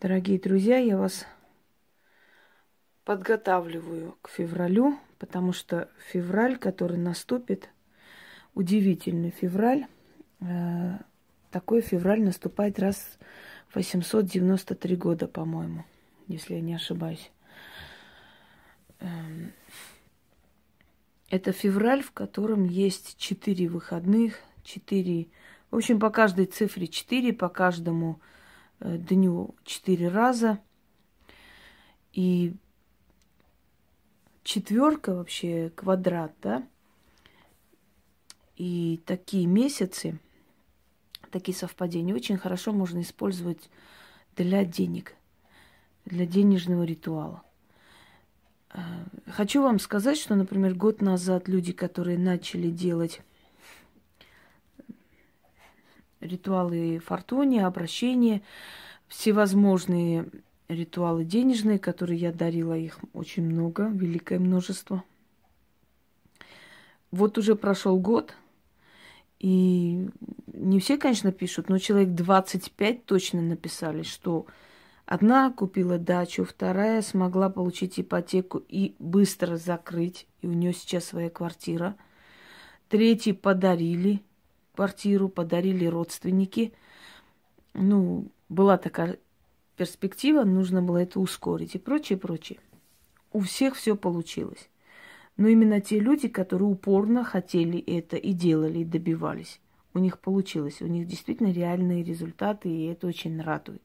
Дорогие друзья, я вас подготавливаю к февралю, потому что февраль, который наступит, удивительный февраль. Э, такой февраль наступает раз в 893 года, по-моему, если я не ошибаюсь. Эм, это февраль, в котором есть четыре выходных, четыре... В общем, по каждой цифре четыре, по каждому дню четыре раза. И четверка вообще квадрат, да? И такие месяцы, такие совпадения очень хорошо можно использовать для денег, для денежного ритуала. Э, хочу вам сказать, что, например, год назад люди, которые начали делать ритуалы фортуни, обращения, всевозможные ритуалы денежные, которые я дарила, их очень много, великое множество. Вот уже прошел год, и не все, конечно, пишут, но человек 25 точно написали, что Одна купила дачу, вторая смогла получить ипотеку и быстро закрыть, и у нее сейчас своя квартира. Третьи подарили квартиру, подарили родственники. Ну, была такая перспектива, нужно было это ускорить и прочее, прочее. У всех все получилось. Но именно те люди, которые упорно хотели это и делали, и добивались, у них получилось. У них действительно реальные результаты, и это очень радует.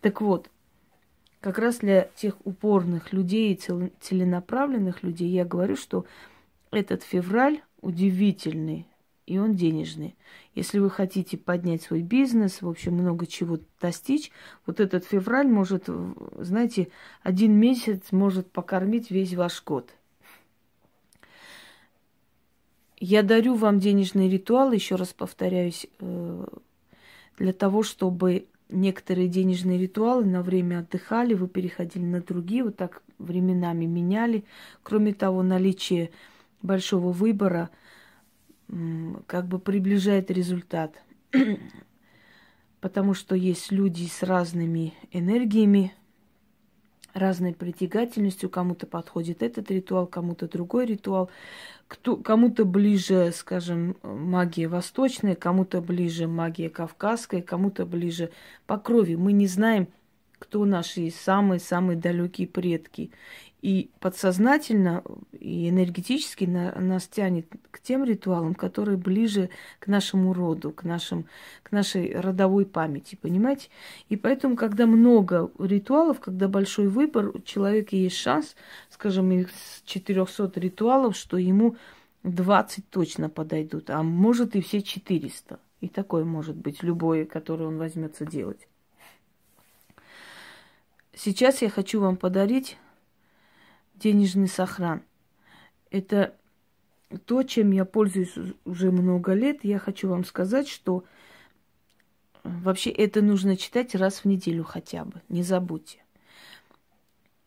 Так вот, как раз для тех упорных людей и целенаправленных людей я говорю, что этот февраль удивительный, и он денежный. Если вы хотите поднять свой бизнес, в общем, много чего достичь, вот этот февраль может, знаете, один месяц может покормить весь ваш год. Я дарю вам денежный ритуал, еще раз повторяюсь, э, для того, чтобы некоторые денежные ритуалы на время отдыхали, вы переходили на другие, вот так временами меняли. Кроме того, наличие большого выбора как бы приближает результат. Потому что есть люди с разными энергиями, разной притягательностью. Кому-то подходит этот ритуал, кому-то другой ритуал. Кто, кому-то ближе, скажем, магия восточная, кому-то ближе магия кавказская, кому-то ближе по крови. Мы не знаем, кто наши самые-самые далекие предки. И подсознательно и энергетически на, нас тянет к тем ритуалам, которые ближе к нашему роду, к, нашим, к нашей родовой памяти, понимаете? И поэтому, когда много ритуалов, когда большой выбор, у человека есть шанс, скажем, из 400 ритуалов, что ему 20 точно подойдут, а может и все 400. И такое может быть любое, которое он возьмется делать. Сейчас я хочу вам подарить денежный сохран. Это то, чем я пользуюсь уже много лет. Я хочу вам сказать, что э, вообще это нужно читать раз в неделю хотя бы, не забудьте.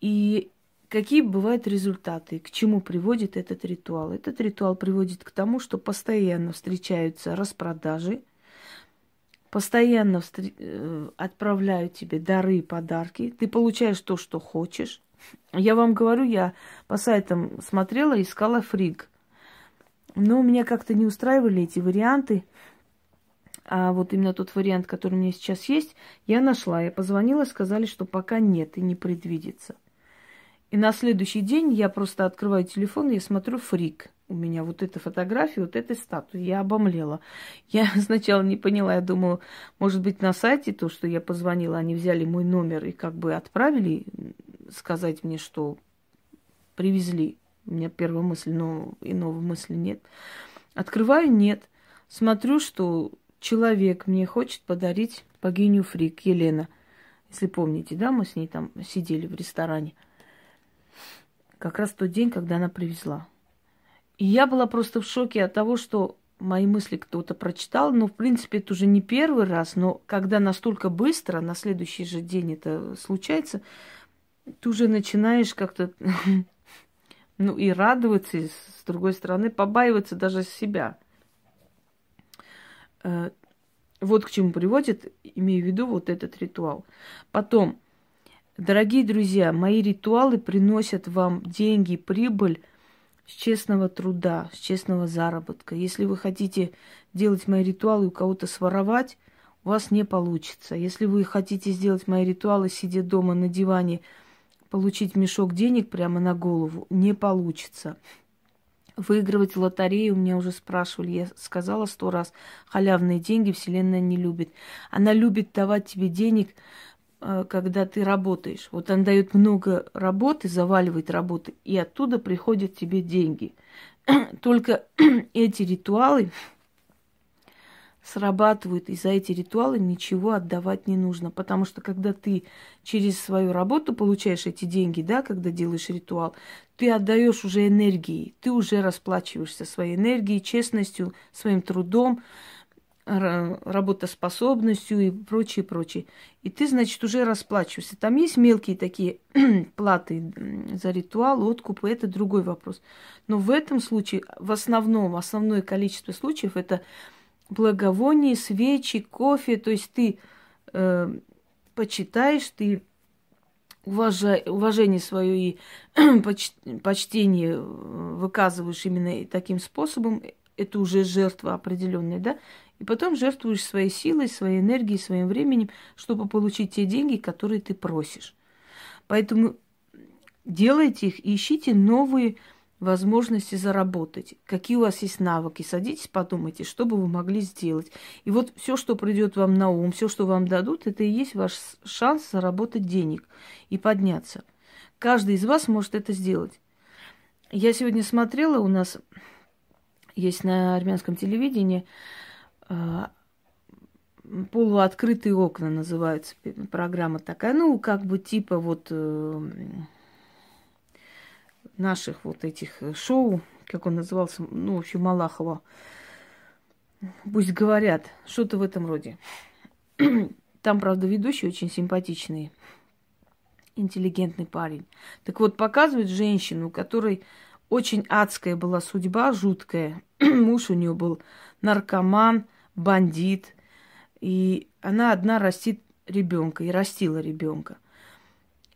И какие бывают результаты, к чему приводит этот ритуал? Этот ритуал приводит к тому, что постоянно встречаются распродажи, постоянно встр... Э, отправляют тебе дары и подарки, ты получаешь то, что хочешь, я вам говорю, я по сайтам смотрела, искала фриг. Но меня как-то не устраивали эти варианты. А вот именно тот вариант, который у меня сейчас есть, я нашла. Я позвонила, сказали, что пока нет и не предвидится. И на следующий день я просто открываю телефон и смотрю фрик. У меня вот эта фотография, вот этой статуи. Я обомлела. Я сначала не поняла, я думала, может быть, на сайте то, что я позвонила, они взяли мой номер и как бы отправили сказать мне, что привезли. У меня первая мысль, но иного мысли нет. Открываю, нет. Смотрю, что человек мне хочет подарить богиню Фрик, Елена. Если помните, да, мы с ней там сидели в ресторане. Как раз тот день, когда она привезла. И я была просто в шоке от того, что мои мысли кто-то прочитал. Ну, в принципе, это уже не первый раз, но когда настолько быстро, на следующий же день это случается, ты уже начинаешь как-то, ну, и радоваться, и, с другой стороны, побаиваться даже себя. Э, вот к чему приводит, имею в виду вот этот ритуал. Потом, Дорогие друзья, мои ритуалы приносят вам деньги, прибыль с честного труда, с честного заработка. Если вы хотите делать мои ритуалы у кого-то своровать, у вас не получится. Если вы хотите сделать мои ритуалы, сидя дома на диване, получить мешок денег прямо на голову, не получится. Выигрывать в лотерею, меня уже спрашивали, я сказала сто раз, халявные деньги Вселенная не любит. Она любит давать тебе денег – когда ты работаешь. Вот он дает много работы, заваливает работы, и оттуда приходят тебе деньги. Только эти ритуалы срабатывают, и за эти ритуалы ничего отдавать не нужно. Потому что когда ты через свою работу получаешь эти деньги, да, когда делаешь ритуал, ты отдаешь уже энергии, ты уже расплачиваешься своей энергией, честностью, своим трудом работоспособностью и прочее, прочее. И ты, значит, уже расплачиваешься. Там есть мелкие такие платы за ритуал, откупы, это другой вопрос. Но в этом случае, в основном, основное количество случаев это благовоние, свечи, кофе. То есть ты э, почитаешь, ты уважай, уважение свое и поч, почтение э, выказываешь именно таким способом, это уже жертва определенная, да, и потом жертвуешь своей силой, своей энергией, своим временем, чтобы получить те деньги, которые ты просишь. Поэтому делайте их и ищите новые возможности заработать. Какие у вас есть навыки, садитесь, подумайте, что бы вы могли сделать. И вот все, что придет вам на ум, все, что вам дадут, это и есть ваш шанс заработать денег и подняться. Каждый из вас может это сделать. Я сегодня смотрела, у нас есть на армянском телевидении полуоткрытые окна называется программа такая, ну, как бы типа вот э, наших вот этих шоу, как он назывался, ну, в общем, Малахова. Пусть говорят, что-то в этом роде. Там, правда, ведущий очень симпатичный, интеллигентный парень. Так вот, показывает женщину, которой очень адская была судьба, жуткая. Муж у нее был наркоман, бандит. И она одна растит ребенка и растила ребенка.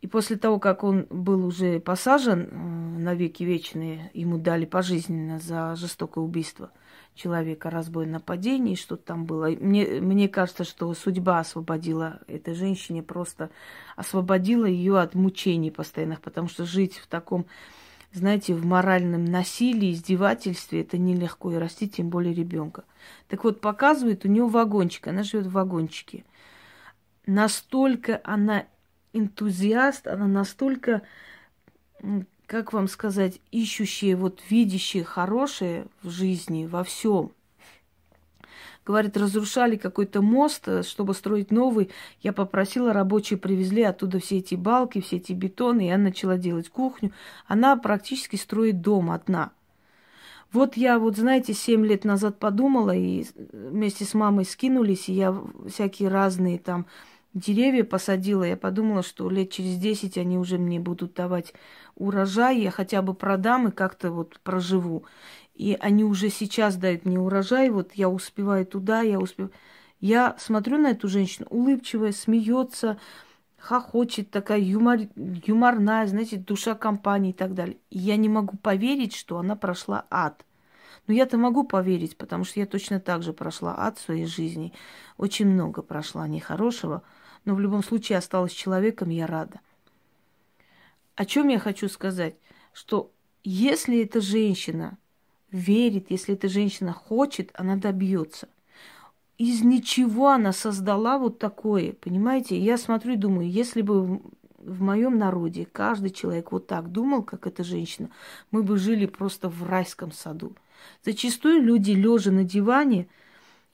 И после того, как он был уже посажен э, на веки вечные, ему дали пожизненно за жестокое убийство человека, разбой, нападение, что-то там было. Мне, мне кажется, что судьба освободила этой женщине, просто освободила ее от мучений постоянных, потому что жить в таком знаете, в моральном насилии, издевательстве это нелегко и растить, тем более ребенка. Так вот, показывает у нее вагончик, она живет в вагончике. Настолько она энтузиаст, она настолько, как вам сказать, ищущая, вот видящая хорошее в жизни, во всем – Говорит, разрушали какой-то мост, э, чтобы строить новый. Я попросила, рабочие привезли оттуда все эти балки, все эти бетоны, и я начала делать кухню. Она практически строит дом одна. Вот я, вот знаете, семь лет назад подумала, и вместе с мамой скинулись, и я всякие разные там деревья посадила. Я подумала, что лет через десять они уже мне будут давать урожай, я хотя бы продам и как-то вот проживу и они уже сейчас дают мне урожай, вот я успеваю туда, я успеваю. Я смотрю на эту женщину, улыбчивая, смеется, хохочет, такая юмор, юморная, знаете, душа компании и так далее. И я не могу поверить, что она прошла ад. Но я-то могу поверить, потому что я точно так же прошла ад в своей жизни. Очень много прошла нехорошего, но в любом случае осталась человеком, я рада. О чем я хочу сказать? Что если эта женщина верит, если эта женщина хочет, она добьется. Из ничего она создала вот такое, понимаете? Я смотрю и думаю, если бы в моем народе каждый человек вот так думал, как эта женщина, мы бы жили просто в райском саду. Зачастую люди, лежа на диване,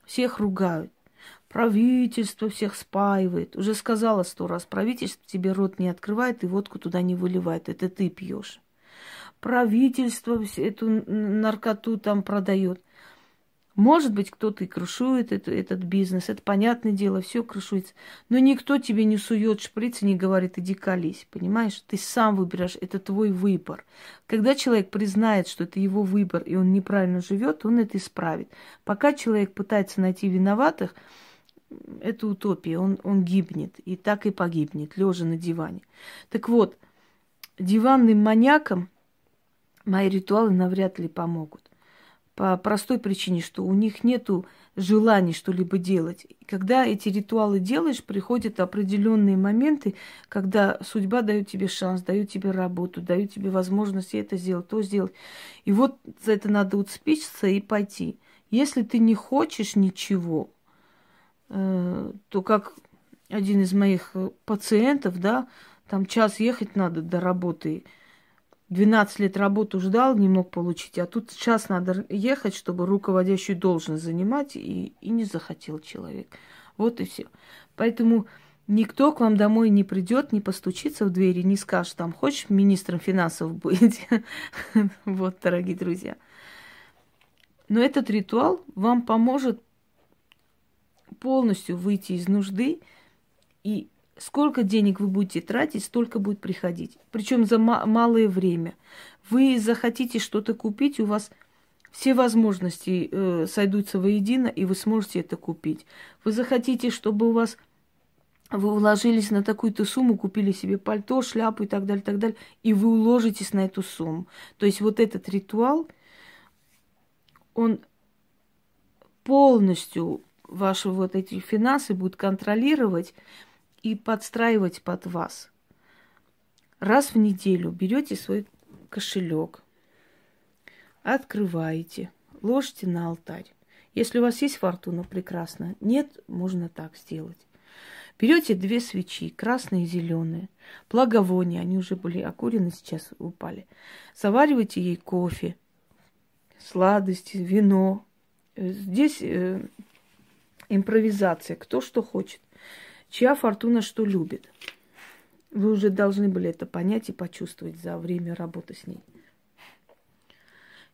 всех ругают. Правительство всех спаивает. Уже сказала сто раз, правительство тебе рот не открывает и водку туда не выливает. Это ты пьешь правительство эту наркоту там продает. Может быть, кто-то и крышует это, этот бизнес, это понятное дело, все крышуется. Но никто тебе не сует шприц и не говорит, иди колись, понимаешь? Ты сам выбираешь, это твой выбор. Когда человек признает, что это его выбор, и он неправильно живет, он это исправит. Пока человек пытается найти виноватых, это утопия, он, он гибнет, и так и погибнет, лежа на диване. Так вот, диванным маньякам мои ритуалы навряд ли помогут. По простой причине, что у них нету желания что-либо делать. Когда эти ритуалы делаешь, приходят определенные моменты, когда судьба дает тебе шанс, дает тебе работу, дает тебе возможность это сделать, то сделать. И вот за это надо уцепиться и пойти. Если ты не хочешь ничего, э, то как один из моих пациентов, да, там час ехать надо до работы, 12 лет работу ждал, не мог получить, а тут сейчас надо ехать, чтобы руководящую должность занимать, и, и не захотел человек. Вот и все. Поэтому никто к вам домой не придет, не постучится в двери, не скажет, там, хочешь министром финансов быть? Вот, дорогие друзья. Но этот ритуал вам поможет полностью выйти из нужды и Сколько денег вы будете тратить, столько будет приходить. Причем за малое время. Вы захотите что-то купить, у вас все возможности э, сойдутся воедино, и вы сможете это купить. Вы захотите, чтобы у вас вы уложились на такую-то сумму, купили себе пальто, шляпу и так далее, так далее, и вы уложитесь на эту сумму. То есть вот этот ритуал, он полностью ваши вот эти финансы будет контролировать, и подстраивать под вас. Раз в неделю берете свой кошелек, открываете, ложите на алтарь. Если у вас есть фортуна, прекрасно. Нет, можно так сделать. Берете две свечи, красные и зеленые, благовония, они уже были окурены, сейчас упали. Заваривайте ей кофе, сладости, вино. Здесь э, импровизация, кто что хочет чья фортуна что любит. Вы уже должны были это понять и почувствовать за время работы с ней.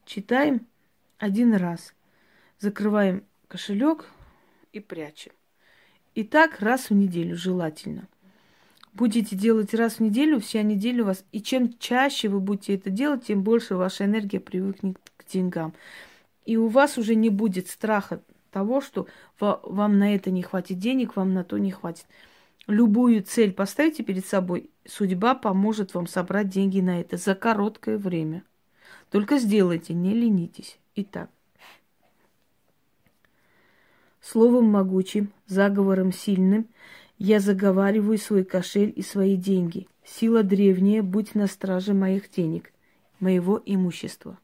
Читаем один раз, закрываем кошелек и прячем. И так раз в неделю желательно. Будете делать раз в неделю, вся неделя у вас. И чем чаще вы будете это делать, тем больше ваша энергия привыкнет к деньгам. И у вас уже не будет страха того, что вам на это не хватит денег, вам на то не хватит. Любую цель поставьте перед собой, судьба поможет вам собрать деньги на это за короткое время. Только сделайте, не ленитесь. Итак, словом могучим, заговором сильным я заговариваю свой кошель и свои деньги. Сила древняя, будь на страже моих денег, моего имущества.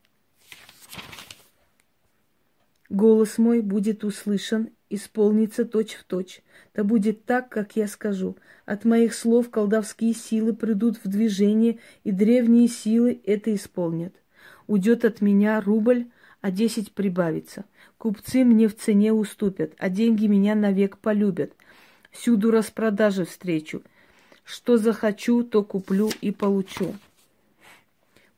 Голос мой будет услышан, исполнится точь в точь. Да будет так, как я скажу. От моих слов колдовские силы придут в движение, и древние силы это исполнят. Уйдет от меня рубль, а десять прибавится. Купцы мне в цене уступят, а деньги меня навек полюбят. Всюду распродажи встречу. Что захочу, то куплю и получу.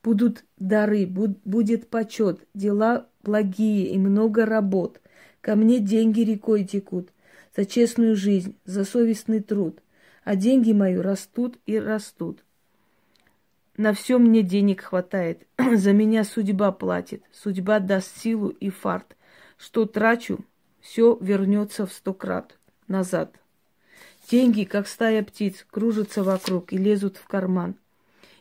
Будут дары, будет почет, дела благие и много работ. Ко мне деньги рекой текут за честную жизнь, за совестный труд. А деньги мои растут и растут. На все мне денег хватает. За меня судьба платит. Судьба даст силу и фарт. Что трачу, все вернется в сто крат назад. Деньги, как стая птиц, кружатся вокруг и лезут в карман.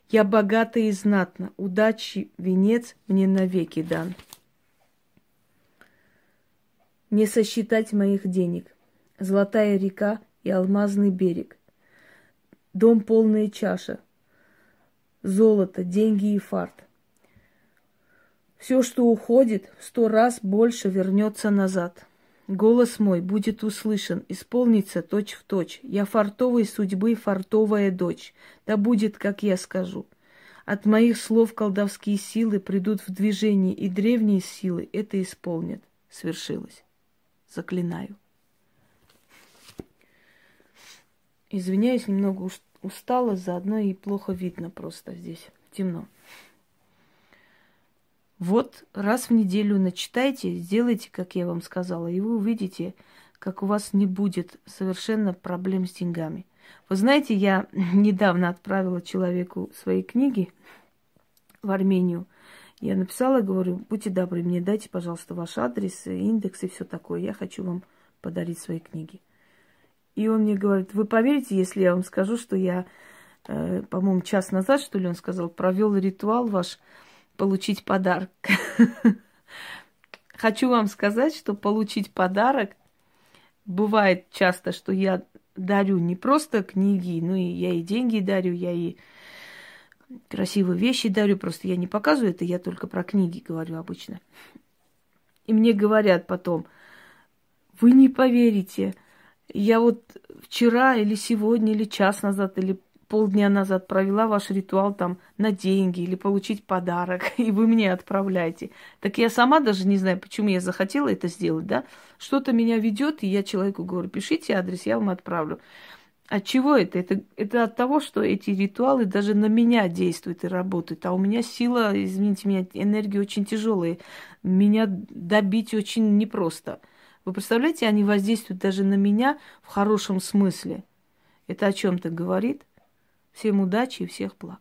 Я богата и знатна, удачи венец мне навеки дан. Не сосчитать моих денег. Золотая река и алмазный берег. Дом полная чаша. Золото, деньги и фарт. Все, что уходит, в сто раз больше вернется назад. Голос мой будет услышан, исполнится точь в точь. Я фартовой судьбы, фартовая дочь. Да будет, как я скажу. От моих слов колдовские силы придут в движение, и древние силы это исполнят. Свершилось. Заклинаю. Извиняюсь, немного устала, заодно и плохо видно просто здесь. Темно. Вот раз в неделю начитайте, сделайте, как я вам сказала, и вы увидите, как у вас не будет совершенно проблем с деньгами. Вы знаете, я недавно отправила человеку свои книги в Армению. Я написала, говорю, будьте добры, мне дайте, пожалуйста, ваш адрес, индекс и все такое. Я хочу вам подарить свои книги. И он мне говорит, вы поверите, если я вам скажу, что я, э, по-моему, час назад, что ли, он сказал, провел ритуал ваш получить подарок. Хочу вам сказать, что получить подарок бывает часто, что я дарю не просто книги, ну и я и деньги дарю, я и красивые вещи дарю, просто я не показываю это, я только про книги говорю обычно. И мне говорят потом, вы не поверите, я вот вчера или сегодня, или час назад, или полдня назад провела ваш ритуал там на деньги или получить подарок, и вы мне отправляете. Так я сама даже не знаю, почему я захотела это сделать, да? Что-то меня ведет, и я человеку говорю, пишите адрес, я вам отправлю. От чего это? это? Это от того, что эти ритуалы даже на меня действуют и работают. А у меня сила, извините меня, энергия очень тяжелая. Меня добить очень непросто. Вы представляете, они воздействуют даже на меня в хорошем смысле. Это о чем-то говорит. Всем удачи и всех благ.